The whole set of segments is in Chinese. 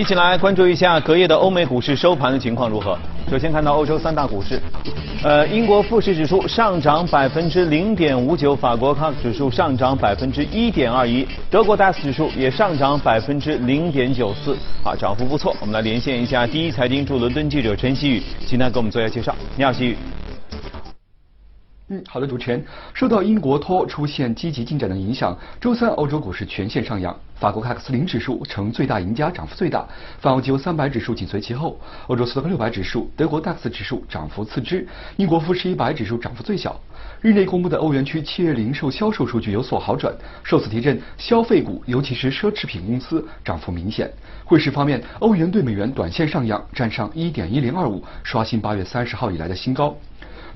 一起来关注一下隔夜的欧美股市收盘的情况如何。首先看到欧洲三大股市，呃，英国富时指数上涨百分之零点五九，法国 CAC 指数上涨百分之一点二一，德国 DAX 指数也上涨百分之零点九四，啊，涨幅不错。我们来连线一下第一财经驻伦敦记者陈曦宇，请他给我们做一下介绍。你好，曦宇。嗯，好的，主持人。受到英国脱欧出现积极进展的影响，周三欧洲股市全线上扬。法国 CAC 四零指数呈最大赢家，涨幅最大；泛欧 G 三百指数紧随其后。欧洲斯托克六百指数、德国 DAX 指数涨幅次之，英国富时一百指数涨幅最小。日内公布的欧元区七月零售销售数据有所好转，受此提振，消费股尤其是奢侈品公司涨幅明显。汇市方面，欧元对美元短线上扬，站上一点一零二五，刷新八月三十号以来的新高。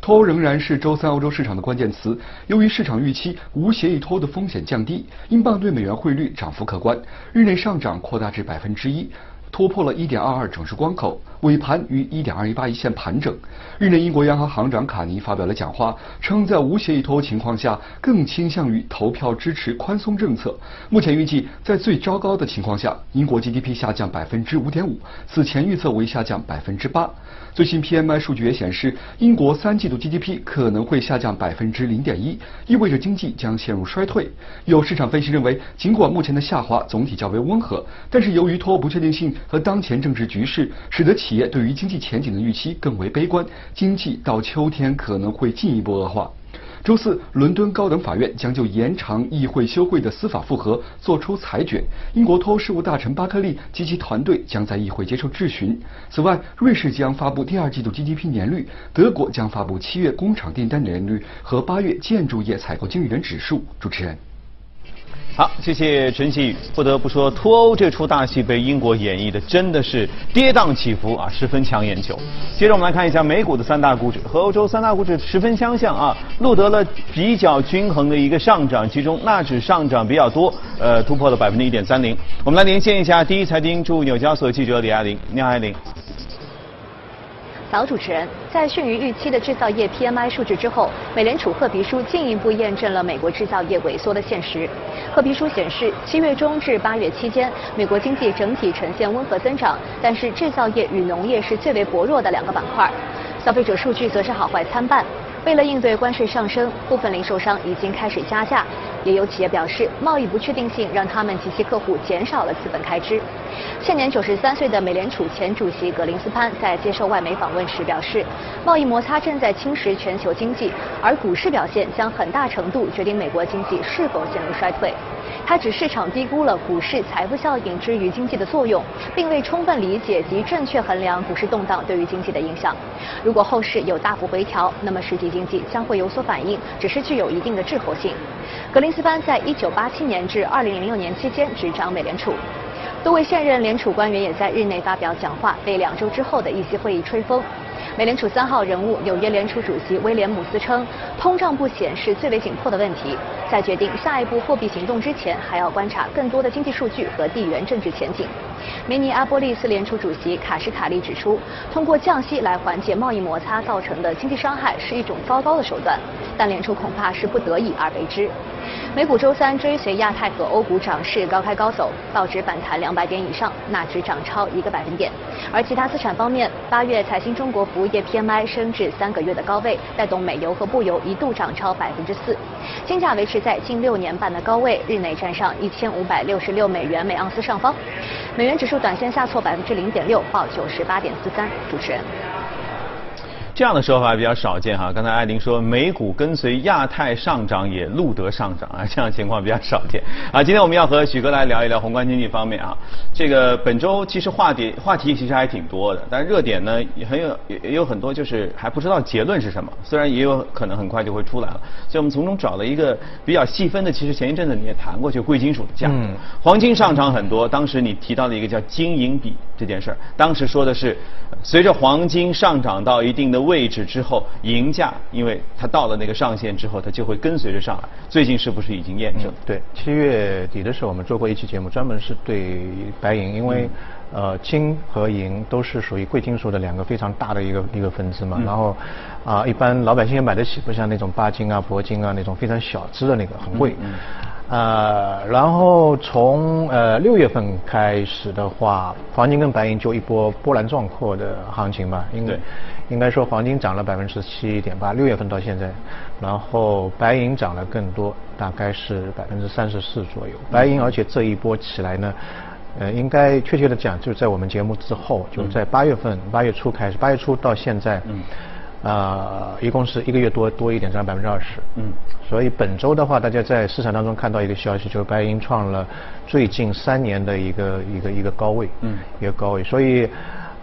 脱欧仍然是周三欧洲市场的关键词。由于市场预期无协议脱欧的风险降低，英镑对美元汇率涨幅可观，日内上涨扩大至百分之一。突破了1.22整数关口，尾盘于1.218一线盘整。日内，英国央行行长卡尼发表了讲话，称在无协议脱欧情况下，更倾向于投票支持宽松政策。目前预计，在最糟糕的情况下，英国 GDP 下降百分之五点五此前预测为下降百分之八。最新 PMI 数据也显示，英国三季度 GDP 可能会下降百分之零点一意味着经济将陷入衰退。有市场分析认为，尽管目前的下滑总体较为温和，但是由于脱欧不确定性。和当前政治局势，使得企业对于经济前景的预期更为悲观，经济到秋天可能会进一步恶化。周四，伦敦高等法院将就延长议会休会的司法复核作出裁决。英国脱欧事务大臣巴克利及其团队将在议会接受质询。此外，瑞士将发布第二季度 GDP 年率，德国将发布七月工厂订单年率和八月建筑业采购经理人指数。主持人。好，谢谢陈曦宇。不得不说，脱欧这出大戏被英国演绎的真的是跌宕起伏啊，十分抢眼球。接着我们来看一下美股的三大股指，和欧洲三大股指十分相像啊，录得了比较均衡的一个上涨，其中纳指上涨比较多，呃，突破了百分之一点三零。我们来连线一下第一财经驻纽交所记者李爱玲，你好，爱玲。老，主持人，在逊于预期的制造业 PMI 数据之后，美联储褐皮书进一步验证了美国制造业萎缩的现实。褐皮书显示，七月中至八月期间，美国经济整体呈现温和增长，但是制造业与农业是最为薄弱的两个板块。消费者数据则是好坏参半。为了应对关税上升，部分零售商已经开始加价，也有企业表示，贸易不确定性让他们及其客户减少了资本开支。现年九十三岁的美联储前主席格林斯潘在接受外媒访问时表示，贸易摩擦正在侵蚀全球经济，而股市表现将很大程度决定美国经济是否陷入衰退。他指市场低估了股市财富效应之于经济的作用，并未充分理解及正确衡量股市动荡对于经济的影响。如果后市有大幅回调，那么实体经济将会有所反应，只是具有一定的滞后性。格林斯潘在一九八七年至二零零六年期间执掌美联储，多位现任联储官员也在日内发表讲话，为两周之后的议息会议吹风。美联储三号人物纽约联储主席威廉姆斯称，通胀不显是最为紧迫的问题，在决定下一步货币行动之前，还要观察更多的经济数据和地缘政治前景。明尼阿波利斯联储主席卡什卡利指出，通过降息来缓解贸易摩擦造成的经济伤害是一种糟糕的手段，但联储恐怕是不得已而为之。美股周三追随亚太和欧股涨势高开高走，道指反弹两百点以上，纳指涨超一个百分点。而其他资产方面，八月财新中国服务业 PMI 升至三个月的高位，带动美油和布油一度涨超百分之四。金价维持在近六年半的高位，日内站上一千五百六十六美元每盎司上方。美元指数短线下挫百分之零点六，报九十八点四三。主持人。这样的说法比较少见哈。刚才艾琳说美股跟随亚太上涨也录得上涨啊，这样情况比较少见啊。今天我们要和许哥来聊一聊宏观经济方面啊。这个本周其实话题话题其实还挺多的，但热点呢也很有也有很多就是还不知道结论是什么，虽然也有可能很快就会出来了。所以我们从中找了一个比较细分的，其实前一阵子你也谈过，就贵金属的价格，黄金上涨很多。当时你提到了一个叫金银比这件事儿，当时说的是随着黄金上涨到一定的。位置之后，银价因为它到了那个上限之后，它就会跟随着上来。最近是不是已经验证？对，七月底的时候我们做过一期节目，专门是对白银，因为呃金和银都是属于贵金属的两个非常大的一个一个分支嘛。然后啊，一般老百姓也买得起，不像那种钯金啊、铂金啊那种非常小资的那个很贵。呃，然后从呃六月份开始的话，黄金跟白银就一波波澜壮阔的行情吧，应该应该说黄金涨了百分之七点八，六月份到现在，然后白银涨了更多，大概是百分之三十四左右。白银而且这一波起来呢，呃，应该确切的讲，就是在我们节目之后，就在八月份八月初开始，八月初到现在。啊，一共是一个月多多一点，占百分之二十。嗯，所以本周的话，大家在市场当中看到一个消息，就是白银创了最近三年的一个一个一个高位，嗯，一个高位，所以。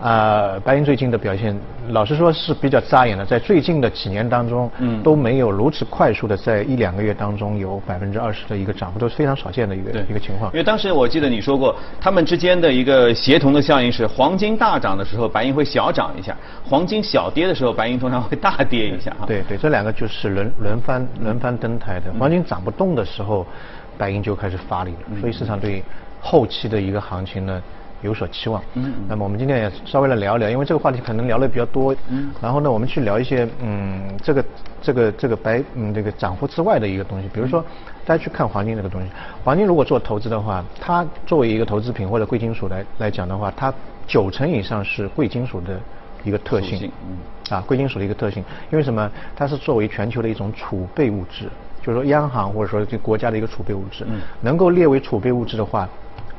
啊，白银最近的表现，老实说是比较扎眼的，在最近的几年当中，嗯，都没有如此快速的在一两个月当中有百分之二十的一个涨幅，都是非常少见的一个一个情况。因为当时我记得你说过，他们之间的一个协同的效应是，黄金大涨的时候，白银会小涨一下；黄金小跌的时候，白银通常会大跌一下。对对，这两个就是轮轮番轮番登台的。黄金涨不动的时候，白银就开始发力了，所以市场对后期的一个行情呢。有所期望。嗯。那么我们今天也稍微来聊聊，因为这个话题可能聊的比较多。嗯。然后呢，我们去聊一些嗯，这个这个这个白嗯这个涨幅之外的一个东西，比如说大家去看黄金这个东西。黄金如果做投资的话，它作为一个投资品或者贵金属来来讲的话，它九成以上是贵金属的一个特性。嗯。啊，贵金属的一个特性，因为什么？它是作为全球的一种储备物质，就是说央行或者说这国家的一个储备物质。嗯。能够列为储备物质的话。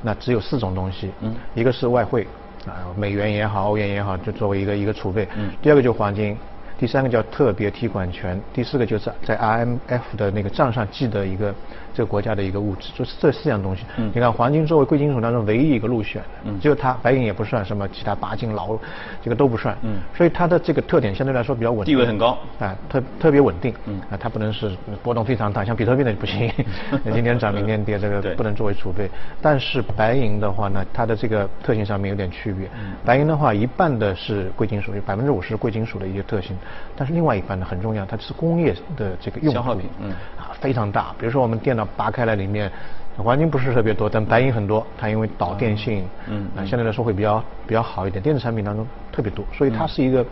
那只有四种东西，嗯，一个是外汇，啊，美元也好，欧元也好，就作为一个一个储备，嗯，第二个就黄金。第三个叫特别提款权，第四个就是在 IMF 的那个账上记的一个这个国家的一个物质，就是这四样东西。嗯你看黄金作为贵金属当中唯一一个入选的，只有它，白银也不算，什么其他钯金、劳这个都不算。嗯所以它的这个特点相对来说比较稳定，地位很高，啊，特特别稳定。嗯啊，它不能是波动非常大，像比特币那不行，今天涨明天跌，这个不能作为储备。但是白银的话呢，它的这个特性上面有点区别。嗯白银的话，一半的是贵金属，有百分之五十贵金属的一些特性。但是另外一半呢很重要，它是工业的这个用消耗品，嗯，啊非常大。比如说我们电脑拔开来里面，黄金不是特别多，但白银很多。它因为导电性，嗯，啊相对来说会比较比较好一点。电子产品当中特别多，所以它是一个，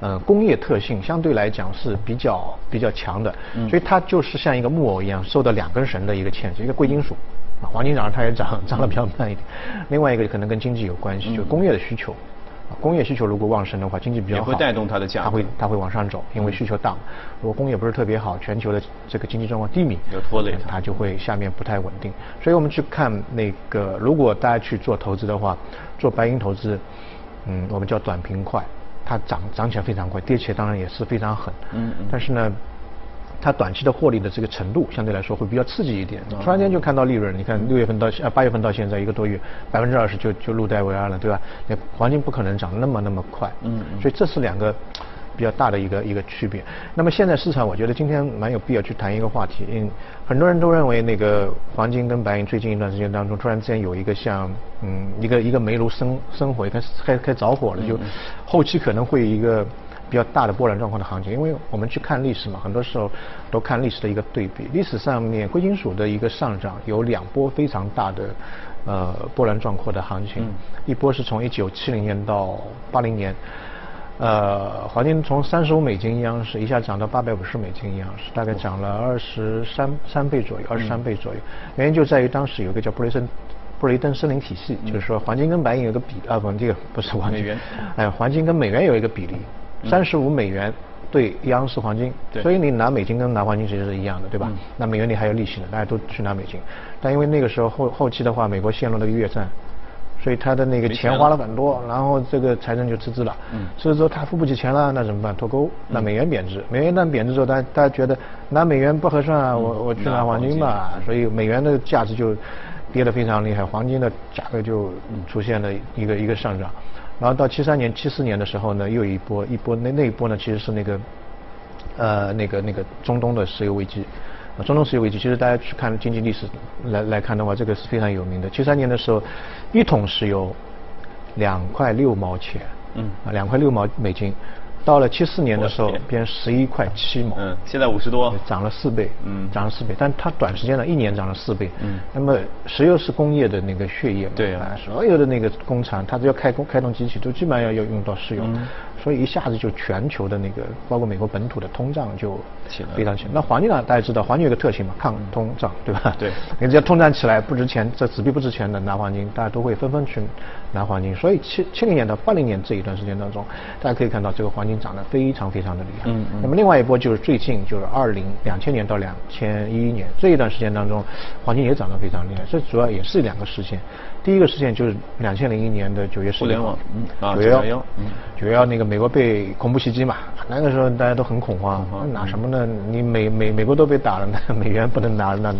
呃工业特性相对来讲是比较比较强的。所以它就是像一个木偶一样，受到两根绳的一个牵制，一个贵金属，黄金涨它也涨，涨得比较慢一点。另外一个可能跟经济有关系，就工业的需求。工业需求如果旺盛的话，经济比较好，也会带动它的价，它会它会往上走，因为需求大。如果工业不是特别好，全球的这个经济状况低迷，有拖累，它就会下面不太稳定。所以我们去看那个，如果大家去做投资的话，做白银投资，嗯，我们叫短平快，它涨涨起来非常快，跌起来当然也是非常狠。嗯嗯。但是呢。它短期的获利的这个程度相对来说会比较刺激一点，突然间就看到利润，你看六月份到呃八月份到现在一个多月，百分之二十就就入袋为安了，对吧？那黄金不可能涨那么那么快，嗯，所以这是两个比较大的一个一个区别。那么现在市场，我觉得今天蛮有必要去谈一个话题，嗯很多人都认为那个黄金跟白银最近一段时间当中，突然之间有一个像嗯一个一个煤炉生生火，开始开开着火了，就后期可能会一个。比较大的波澜状况的行情，因为我们去看历史嘛，很多时候都看历史的一个对比。历史上面贵金属的一个上涨有两波非常大的呃波澜壮阔的行情，一波是从一九七零年到八零年，呃，黄金从三十五美金一盎司一下涨到八百五十美金一盎司，大概涨了二十三三倍左右，二十三倍左右。原因就在于当时有一个叫布雷森布雷登森林体系，就是说黄金跟白银有一个比啊不这个不是黄金，哎黄金跟美元有一个比例。三十五美元兑一盎司黄金，所以你拿美金跟拿黄金其实是一样的，对吧？那美元你还有利息呢，大家都去拿美金。但因为那个时候后后期的话，美国陷入了越战，所以他的那个钱花了很多，然后这个财政就赤字了。赤字之后他付不起钱了，那怎么办？脱钩。那美元贬值，美元一旦贬值之后，大家大家觉得拿美元不合算啊，我我去拿黄金吧。所以美元的价值就跌得非常厉害，黄金的价格就出现了一个一个上涨。然后到七三年、七四年的时候呢，又一波一波，那那一波呢，其实是那个，呃，那个那个中东的石油危机，中东石油危机，其实大家去看经济历史来来看的话，这个是非常有名的。七三年的时候，一桶石油两块六毛钱，嗯，啊，两块六毛美金，到了七四年的时候变十一块七毛，嗯，现在五十多，涨了四倍，嗯。涨了四倍，但它短时间呢，一年涨了四倍，嗯。那么石油是工业的那个血液嘛，对啊。所有的那个工厂，它只要开工开动机器，都基本上要要用到石油，嗯。所以一下子就全球的那个，包括美国本土的通胀就起来了。非常起来。那黄金呢，大家知道，黄金有个特性嘛，抗通胀，对吧？对。你只要通胀起来不值钱，这纸币不值钱的拿黄金，大家都会纷纷去拿黄金。所以七七零年到八零年这一段时间当中，大家可以看到这个黄金涨得非常非常的厉害。嗯嗯那么另外一波就是最近就是二零两千年到两千一一年这一段时间当中，黄金也涨得非常厉害。这主要也是两个事件。第一个事件就是两千零一年的九月十互联网，嗯啊九月911嗯九月幺那个美国被恐怖袭击嘛，那个时候大家都很恐慌，恐慌那拿什么呢？你美美美国都被打了，那美元不能拿那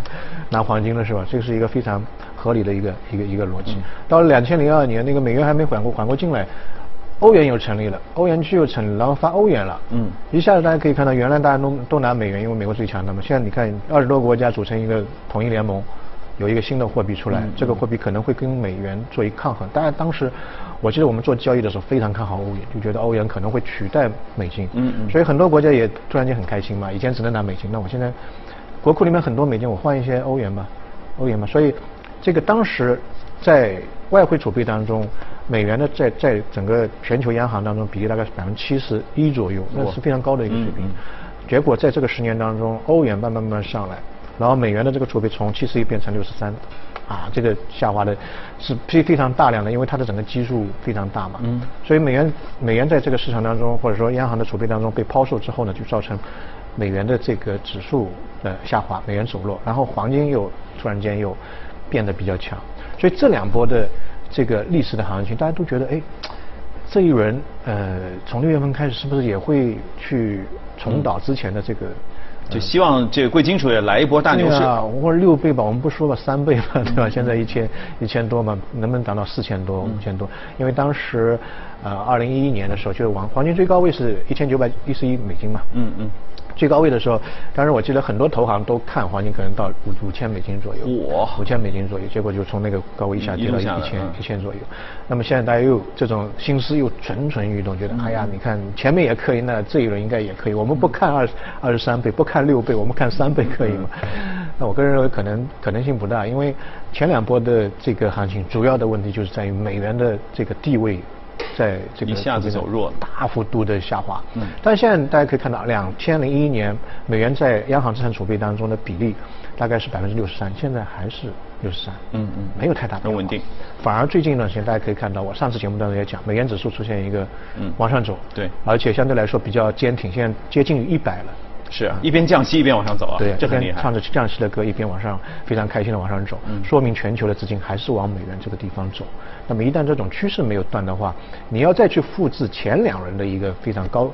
拿黄金了是吧？这是一个非常合理的一个一个一个逻辑。嗯到了两千零二年，那个美元还没缓过缓过劲来。欧元又成立了，欧元区又成立，然后发欧元了，嗯一下子大家可以看到，原来大家都都拿美元，因为美国最强的嘛。现在你看，二十多个国家组成一个统一联盟，有一个新的货币出来，嗯这个货币可能会跟美元做一抗衡。当然，当时我记得我们做交易的时候非常看好欧元，就觉得欧元可能会取代美金。嗯嗯所以很多国家也突然间很开心嘛，以前只能拿美金，那我现在国库里面很多美金，我换一些欧元吧，欧元吧。所以这个当时在外汇储备当中，美元呢在在整个全球央行当中比例大概是百分之七十一左右，那是非常高的一个水平。结果在这个十年当中，欧元慢慢慢慢上来，然后美元的这个储备从七十一变成六十三，啊，这个下滑的是非非常大量的，因为它的整个基数非常大嘛。嗯所以美元美元在这个市场当中，或者说央行的储备当中被抛售之后呢，就造成美元的这个指数的下滑，美元走弱，然后黄金又突然间又变得比较强，所以这两波的这个历史的行情，大家都觉得哎。这一轮，呃，从六月份开始，是不是也会去重蹈之前的这个？就希望这个贵金属也来一波大牛市。对啊，或者六倍吧，我们不说吧，三倍吧，对吧？现在一千一千多嘛，能不能涨到四千多、五千多？因为当时，呃，二零一一年的时候，就是黄黄金最高位是一千九百一十一美金嘛。嗯嗯。最高位的时候，当时我记得很多投行都看黄金可能到五五千美金左右，哇五千美金左右，结果就从那个高位一下跌到一千嗯一千左右。那么现在大家又这种心思又蠢蠢欲动，觉得哎呀，你看前面也可以，那这一轮应该也可以。我们不看二二十三倍，不看六倍，我们看三倍可以吗？那我个人认为可能可能性不大，因为前两波的这个行情主要的问题就是在于美元的这个地位。在这个一下子走弱大幅度的下滑。嗯但现在大家可以看到，两千零一年美元在央行资产储备当中的比例大概是百分之六十三，现在还是六十三。嗯嗯没有太大的很稳定。反而最近一段时间，大家可以看到，我上次节目当中也讲，美元指数出现一个嗯往上走。对而且相对来说比较坚挺，现在接近于一百了。是啊，一边降息一边往上走啊，对，这很厉害。一边唱着降息的歌，一边往上非常开心的往上走，嗯说明全球的资金还是往美元这个地方走。那么一旦这种趋势没有断的话，你要再去复制前两轮的一个非常高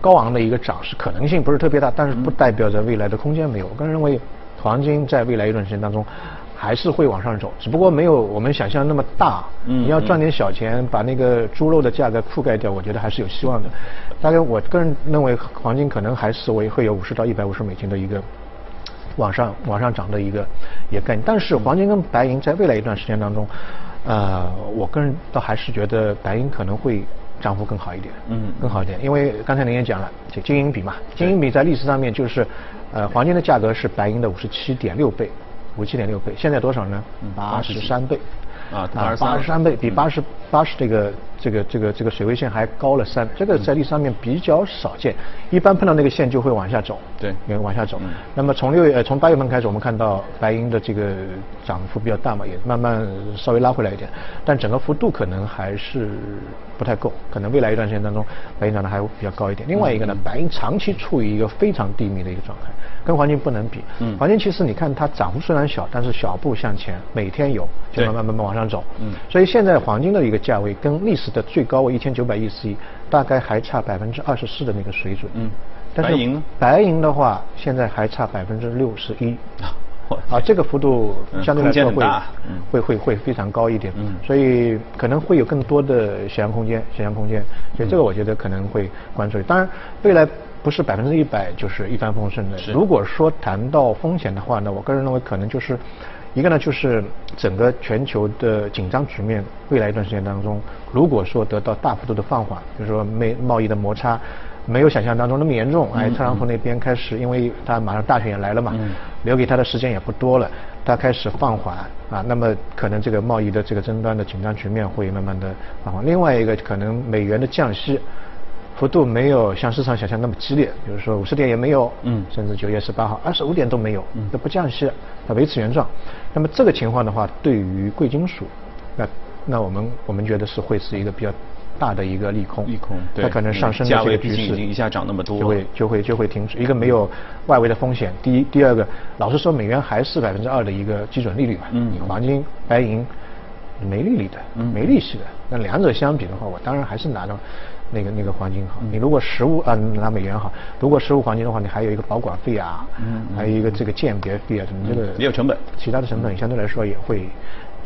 高昂的一个涨势，可能性不是特别大，但是不代表着未来的空间没有。我个人认为，黄金在未来一段时间当中。还是会往上走，只不过没有我们想象那么大。嗯你要赚点小钱，把那个猪肉的价格覆盖掉，我觉得还是有希望的。大概我个人认为，黄金可能还是会会有五十到一百五十美金的一个往上往上涨的一个一个概念。但是黄金跟白银在未来一段时间当中，呃，我个人倒还是觉得白银可能会涨幅更好一点，嗯更好一点。因为刚才您也讲了，就金银比嘛，金银比在历史上面就是，呃，黄金的价格是白银的五十七点六倍，五七点六倍，现在多少呢嗯？八十三倍。啊八十三倍，比嗯八十八十这个这个这个这个水位线还高了三，这个在历史上面比较少见，一般碰到那个线就会往下走，对也往下走嗯。那么从六月呃从八月份开始，我们看到白银的这个涨幅比较大嘛，也慢慢稍微拉回来一点，但整个幅度可能还是不太够，可能未来一段时间当中，白银涨得还会比较高一点。另外一个呢，白银长期处于一个非常低迷的一个状态，跟黄金不能比。嗯黄金其实你看它涨幅虽然小，但是小步向前，每天有，就对慢慢慢慢往上走。嗯所以现在黄金的一个价位跟历史的最高位一千九百一十一，大概还差百分之二十四的那个水准。嗯但是白银呢白银的话，现在还差百分之六十一。我啊，这个幅度嗯相对来说会会会会非常高一点，嗯所以可能会有更多的想象空间，想象空间，所以这个我觉得可能会关注。当然，未来不不是百分之一百就是一帆风顺的。如果说谈到风险的话呢，我个人认为可能就是一个呢，就是整个全球的紧张局面，未来一段时间当中，如果说得到大幅度的放缓，比如说美贸易的摩擦没有想象当中那么严重，哎，特朗普那边开始，因为他马上大选也来了嘛，留给他的时间也不多了，他开始放缓啊，那么可能这个贸易的这个争端的紧张局面会慢慢的放缓。另外一个可能美元的降息。幅度没有像市场想象那么激烈，比如说五十点也没有，嗯，甚至九月十八号二十五点都没有，嗯，那不降息，它维持原状。那么这个情况的话，对于贵金属，那那我们我们觉得是会是一个比较大的一个利空，利空，对，它可能上升的这个局势已经一下涨那么多，就会就会就会停止。一个没有外围的风险，第一，第二个，老实说，美元还是百分之二的一个基准利率嘛，嗯，黄金、白银没利率的，没利息的，那两者相比的话，我当然还是拿到。那个那个黄金好，你如果实物啊拿美元好，如果实物黄金的话，你还有一个保管费啊，还有一个这个鉴别费啊，什么这个也有成本，其他的成本相对来说也会。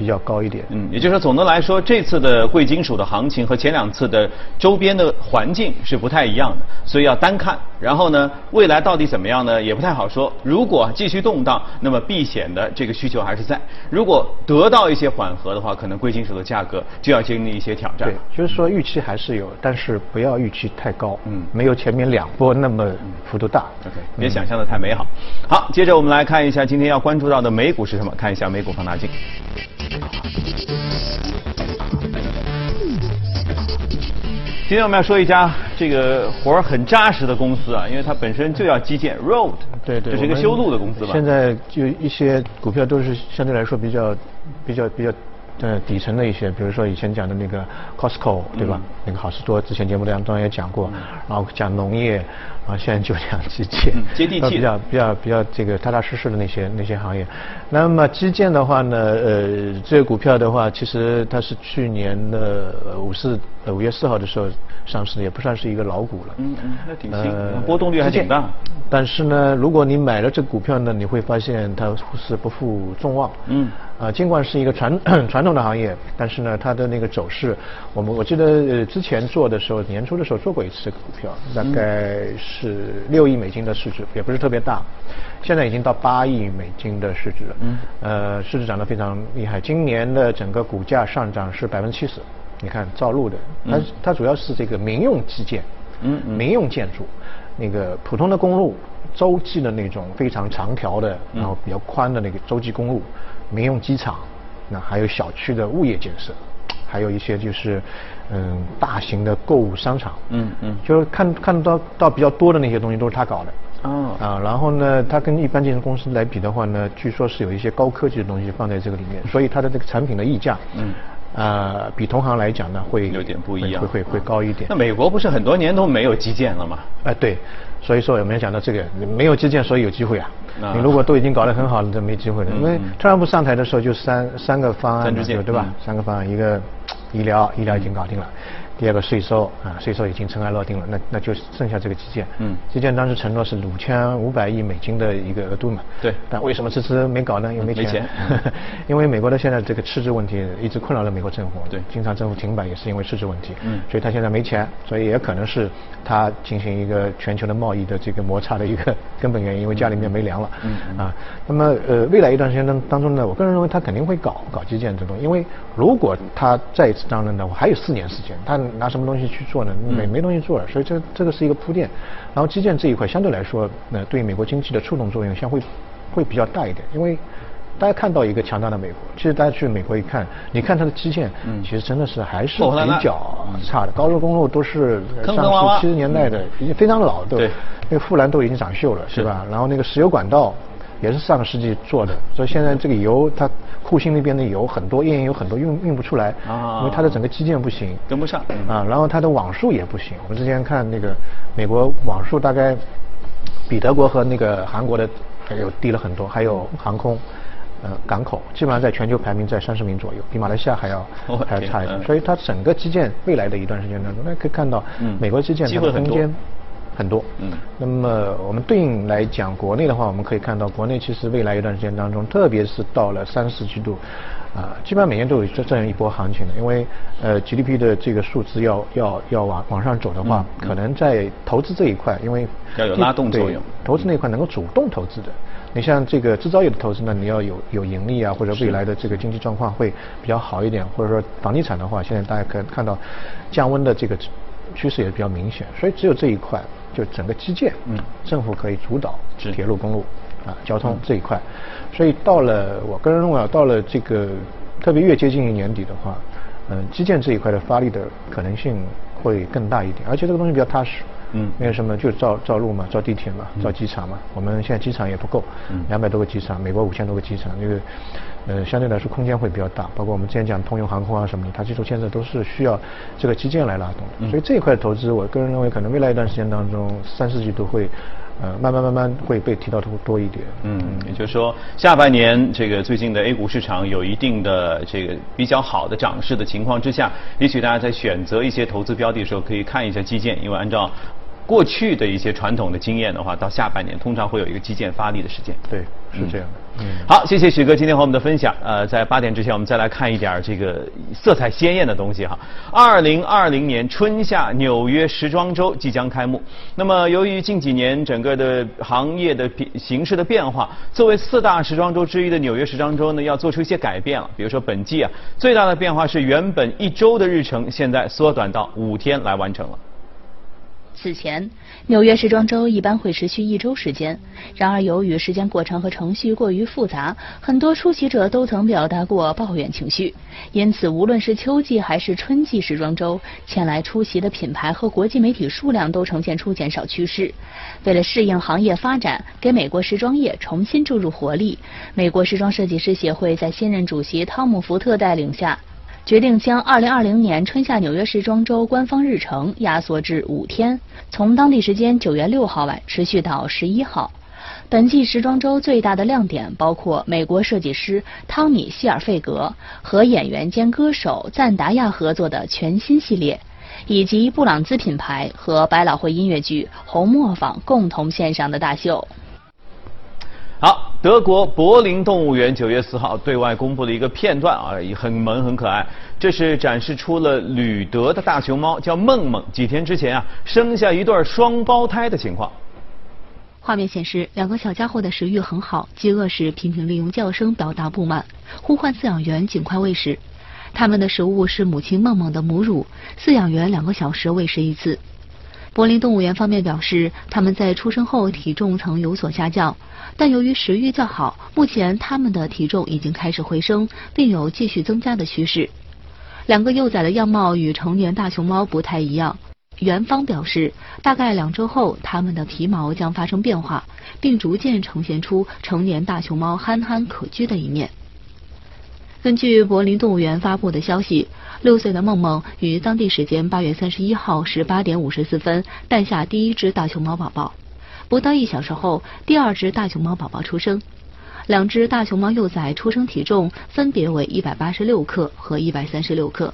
比较高一点，嗯，也就是说，总的来说，这次的贵金属的行情和前两次的周边的环境是不太一样的，所以要单看。然后呢，未来到底怎么样呢？也不太好说。如果继续动荡，那么避险的这个需求还是在；如果得到一些缓和的话，可能贵金属的价格就要经历一些挑战。对，就是说预期还是有，但是不要预期太高，嗯，没有前面两波那么幅度大。OK，别想象的太美好。好，接着我们来看一下今天要关注到的美股是什么？看一下美股放大镜。今天我们要说一家这个活儿很扎实的公司啊，因为它本身就要基建，road，对对，这是一个修路的公司吧？现在就一些股票都是相对来说比较比较比较呃底层的一些，比如说以前讲的那个 Costco，对吧？那个好事多之前节目当中也讲过，然后讲农业。啊，现在就讲基建，接地气，比较比较比较这个踏踏实实的那些那些行业。那么基建的话呢，呃，这个股票的话，其实它是去年的五四五月四号的时候上市的，也不算是一个老股了。嗯嗯，那挺新，波动率还挺大。但是呢，如果你买了这股票呢，你会发现它是不负众望。嗯。啊，尽管是一个传 传统的行业，但是呢，它的那个走势，我们我记得呃之前做的时候，年初的时候做过一次这个股票，大概是六亿美金的市值，也不是特别大，现在已经到八亿美金的市值了。嗯。呃，市值涨得非常厉害，今年的整个股价上涨是百分之七十。你看造路的，它它主要是这个民用基建，嗯，民用建筑，那个普通的公路，洲际的那种非常长条的，然后比较宽的那个洲际公路。民用机场，那还有小区的物业建设，还有一些就是嗯大型的购物商场，嗯嗯，就是看看到到比较多的那些东西都是他搞的。哦。啊，然后呢，他跟一般建筑公司来比的话呢，据说是有一些高科技的东西放在这个里面，所以它的这个产品的溢价，嗯，啊，比同行来讲呢会有点不一样，会会会高一点。那美国不是很多年都没有基建了吗？哎，对。所以说有没有讲到这个？没有基建，所以有机会啊！你如果都已经搞得很好了，就没机会了。因为特朗普上台的时候就三三个方案，对吧？三个方案，一个医疗，医疗已经搞定了。第二个税收啊，税收已经尘埃落定了，那那就剩下这个基建。嗯，基建当时承诺是五千五百亿美金的一个额度嘛。对。但为什么迟迟没搞呢？因为没钱。没钱。因为美国的现在这个赤字问题一直困扰了美国政府。对。经常政府停摆也是因为赤字问题。嗯。所以他现在没钱，所以也可能是他进行一个全球的贸易的这个摩擦的一个根本原因，因为家里面没粮了。嗯。啊，那么呃，未来一段时间当当中呢，我个人认为他肯定会搞搞基建这种，因为如果他再一次当任的话，还有四年时间，他。拿什么东西去做呢？没没东西做了，所以这这个是一个铺垫。然后基建这一块相对来说，那对美国经济的触动作用相会会比较大一点。因为大家看到一个强大的美国，其实大家去美国一看，你看它的基建，其实真的是还是比较差的。高速公路都是上世七十年代的，已经非常老，对那个护栏都已经长锈了，是吧？然后那个石油管道。也是上个世纪做的，所以现在这个油，它库欣那边的油很多，页岩油很多运运不出来，因为它的整个基建不行，跟不上啊。然后它的网速也不行，我们之前看那个美国网速大概比德国和那个韩国的还有低了很多，还有航空呃港口基本上在全球排名在三十名左右，比马来西亚还要 还要差一点。所以它整个基建未来的一段时间当中，大家可以看到美国基建它的空间。很多。嗯。那么我们对应来讲，国内的话，我们可以看到，国内其实未来一段时间当中，特别是到了三四季度，啊，基本上每年都有这这样一波行情的。因为呃 GDP 的这个数字要要要往往上走的话，可能在投资这一块，因为要有拉动作用，投资那一块能够主动投资的。你像这个制造业的投资呢，你要有有盈利啊，或者未来的这个经济状况会比较好一点，或者说房地产的话，现在大家可以看到降温的这个趋势也比较明显，所以只有这一块，就整个基建，嗯，政府可以主导铁路、公路啊交通这一块，所以到了我个人认为啊，到了这个特别越接近于年底的话，嗯，基建这一块的发力的可能性会更大一点，而且这个东西比较踏实。嗯，因为什么？就造造路嘛，造地铁嘛，造机场嘛。我们现在机场也不够，两百多个机场，美国五千多个机场，那个呃相对来说空间会比较大。包括我们之前讲通用航空啊什么的，它基础建设都是需要这个基建来拉动的。所以这一块投资，我个人认为可能未来一段时间当中，三四季度会。呃，慢慢慢慢会被提到多多一点。嗯，也就是说，下半年这个最近的 A 股市场有一定的这个比较好的涨势的情况之下，也许大家在选择一些投资标的的时候，可以看一下基建，因为按照。过去的一些传统的经验的话，到下半年通常会有一个基建发力的时间。对，是这样的。嗯，好，谢谢许哥今天和我们的分享。呃，在八点之前，我们再来看一点这个色彩鲜艳的东西哈。二零二零年春夏纽约时装周即将开幕。那么，由于近几年整个的行业的形势的变化，作为四大时装周之一的纽约时装周呢，要做出一些改变了。比如说，本季啊，最大的变化是原本一周的日程，现在缩短到五天来完成了。此前，纽约时装周一般会持续一周时间。然而，由于时间过长和程序过于复杂，很多出席者都曾表达过抱怨情绪。因此，无论是秋季还是春季时装周，前来出席的品牌和国际媒体数量都呈现出减少趋势。为了适应行业发展，给美国时装业重新注入活力，美国时装设计师协会在新任主席汤姆·福特带领下。决定将2020年春夏纽约时装周官方日程压缩至五天，从当地时间9月6号晚持续到11号。本季时装周最大的亮点包括美国设计师汤米·希尔费格和演员兼歌手赞达亚合作的全新系列，以及布朗兹品牌和百老汇音乐剧《红磨坊》共同献上的大秀。好，德国柏林动物园九月四号对外公布了一个片段啊，很萌很可爱。这是展示出了吕德的大熊猫，叫梦梦，几天之前啊生下一对双胞胎的情况。画面显示，两个小家伙的食欲很好，饥饿时频频利用叫声表达不满，呼唤饲养员尽快喂食。他们的食物是母亲梦梦的母乳，饲养员两个小时喂食一次。柏林动物园方面表示，他们在出生后体重曾有所下降。但由于食欲较好，目前它们的体重已经开始回升，并有继续增加的趋势。两个幼崽的样貌与成年大熊猫不太一样。园方表示，大概两周后，它们的皮毛将发生变化，并逐渐呈现出成年大熊猫憨憨可掬的一面。根据柏林动物园发布的消息，六岁的梦梦于当地时间八月三十一号十八点五十四分诞下第一只大熊猫宝宝。不到一小时后，第二只大熊猫宝宝出生。两只大熊猫幼崽出生体重分别为一百八十六克和一百三十六克。